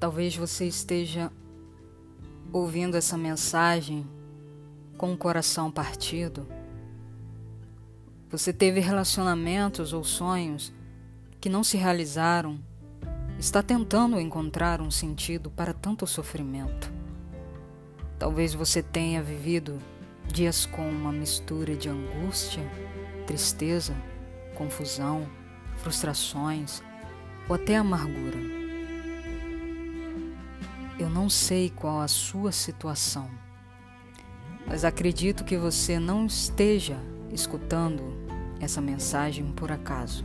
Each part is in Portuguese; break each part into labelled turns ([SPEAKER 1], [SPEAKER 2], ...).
[SPEAKER 1] Talvez você esteja ouvindo essa mensagem com o coração partido. Você teve relacionamentos ou sonhos que não se realizaram, está tentando encontrar um sentido para tanto sofrimento. Talvez você tenha vivido dias com uma mistura de angústia, tristeza, confusão, frustrações ou até amargura. Não sei qual a sua situação, mas acredito que você não esteja escutando essa mensagem por acaso.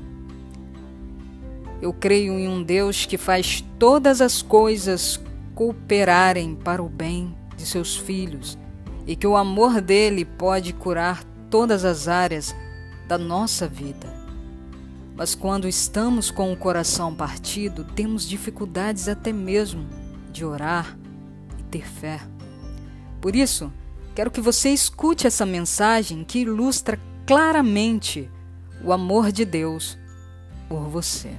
[SPEAKER 1] Eu creio em um Deus que faz todas as coisas cooperarem para o bem de seus filhos e que o amor dele pode curar todas as áreas da nossa vida. Mas quando estamos com o coração partido, temos dificuldades até mesmo de orar e ter fé. Por isso, quero que você escute essa mensagem que ilustra claramente o amor de Deus por você.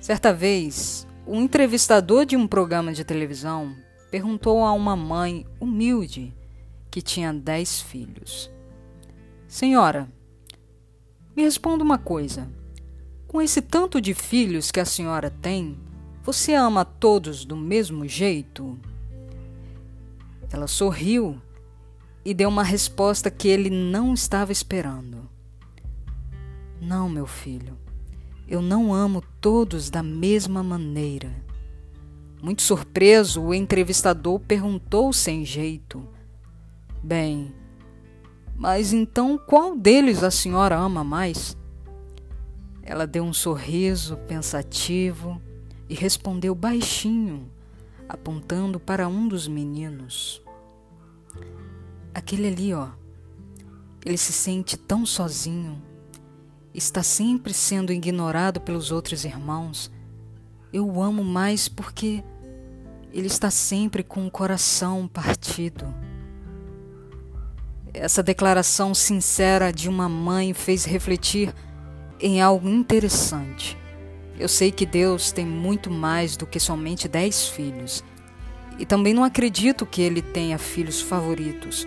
[SPEAKER 1] Certa vez, um entrevistador de um programa de televisão perguntou a uma mãe humilde que tinha dez filhos: Senhora, me responda uma coisa. Com esse tanto de filhos que a senhora tem, você ama todos do mesmo jeito? Ela sorriu e deu uma resposta que ele não estava esperando. Não, meu filho, eu não amo todos da mesma maneira. Muito surpreso, o entrevistador perguntou sem jeito: Bem, mas então qual deles a senhora ama mais? Ela deu um sorriso pensativo e respondeu baixinho, apontando para um dos meninos. Aquele ali, ó. Ele se sente tão sozinho, está sempre sendo ignorado pelos outros irmãos. Eu o amo mais porque ele está sempre com o coração partido. Essa declaração sincera de uma mãe fez refletir em algo interessante. Eu sei que Deus tem muito mais do que somente dez filhos. E também não acredito que ele tenha filhos favoritos.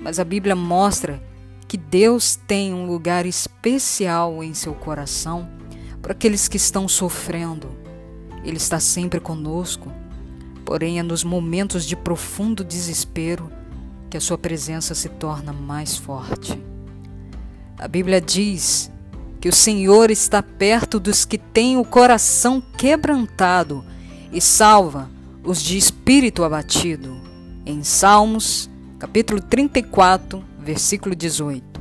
[SPEAKER 1] Mas a Bíblia mostra que Deus tem um lugar especial em seu coração para aqueles que estão sofrendo. Ele está sempre conosco, porém é nos momentos de profundo desespero que a sua presença se torna mais forte. A Bíblia diz que o Senhor está perto dos que têm o coração quebrantado e salva os de espírito abatido. Em Salmos, capítulo 34, versículo 18.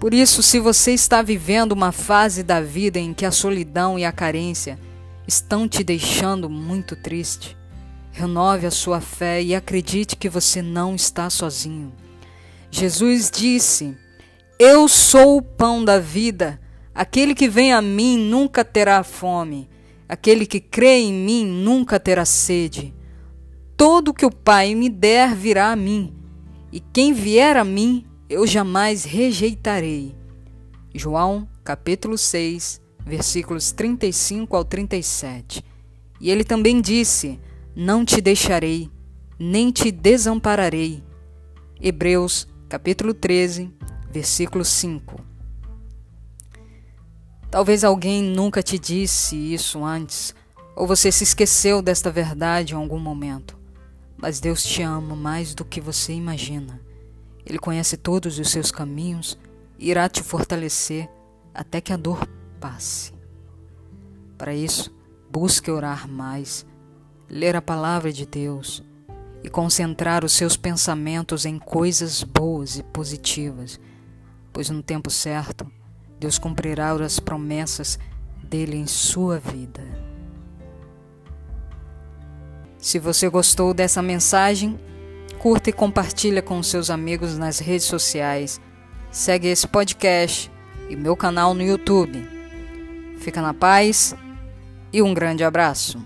[SPEAKER 1] Por isso, se você está vivendo uma fase da vida em que a solidão e a carência estão te deixando muito triste, renove a sua fé e acredite que você não está sozinho. Jesus disse eu sou o pão da vida. Aquele que vem a mim nunca terá fome. Aquele que crê em mim nunca terá sede. Todo que o Pai me der virá a mim, e quem vier a mim eu jamais rejeitarei. João, capítulo 6, versículos 35 ao 37. E ele também disse: Não te deixarei, nem te desampararei. Hebreus, capítulo 13, versículo 5. Talvez alguém nunca te disse isso antes, ou você se esqueceu desta verdade em algum momento. Mas Deus te ama mais do que você imagina. Ele conhece todos os seus caminhos e irá te fortalecer até que a dor passe. Para isso, busque orar mais, ler a palavra de Deus e concentrar os seus pensamentos em coisas boas e positivas pois no tempo certo Deus cumprirá as promessas dele em sua vida. Se você gostou dessa mensagem, curta e compartilha com seus amigos nas redes sociais. Segue esse podcast e meu canal no YouTube. Fica na paz e um grande abraço.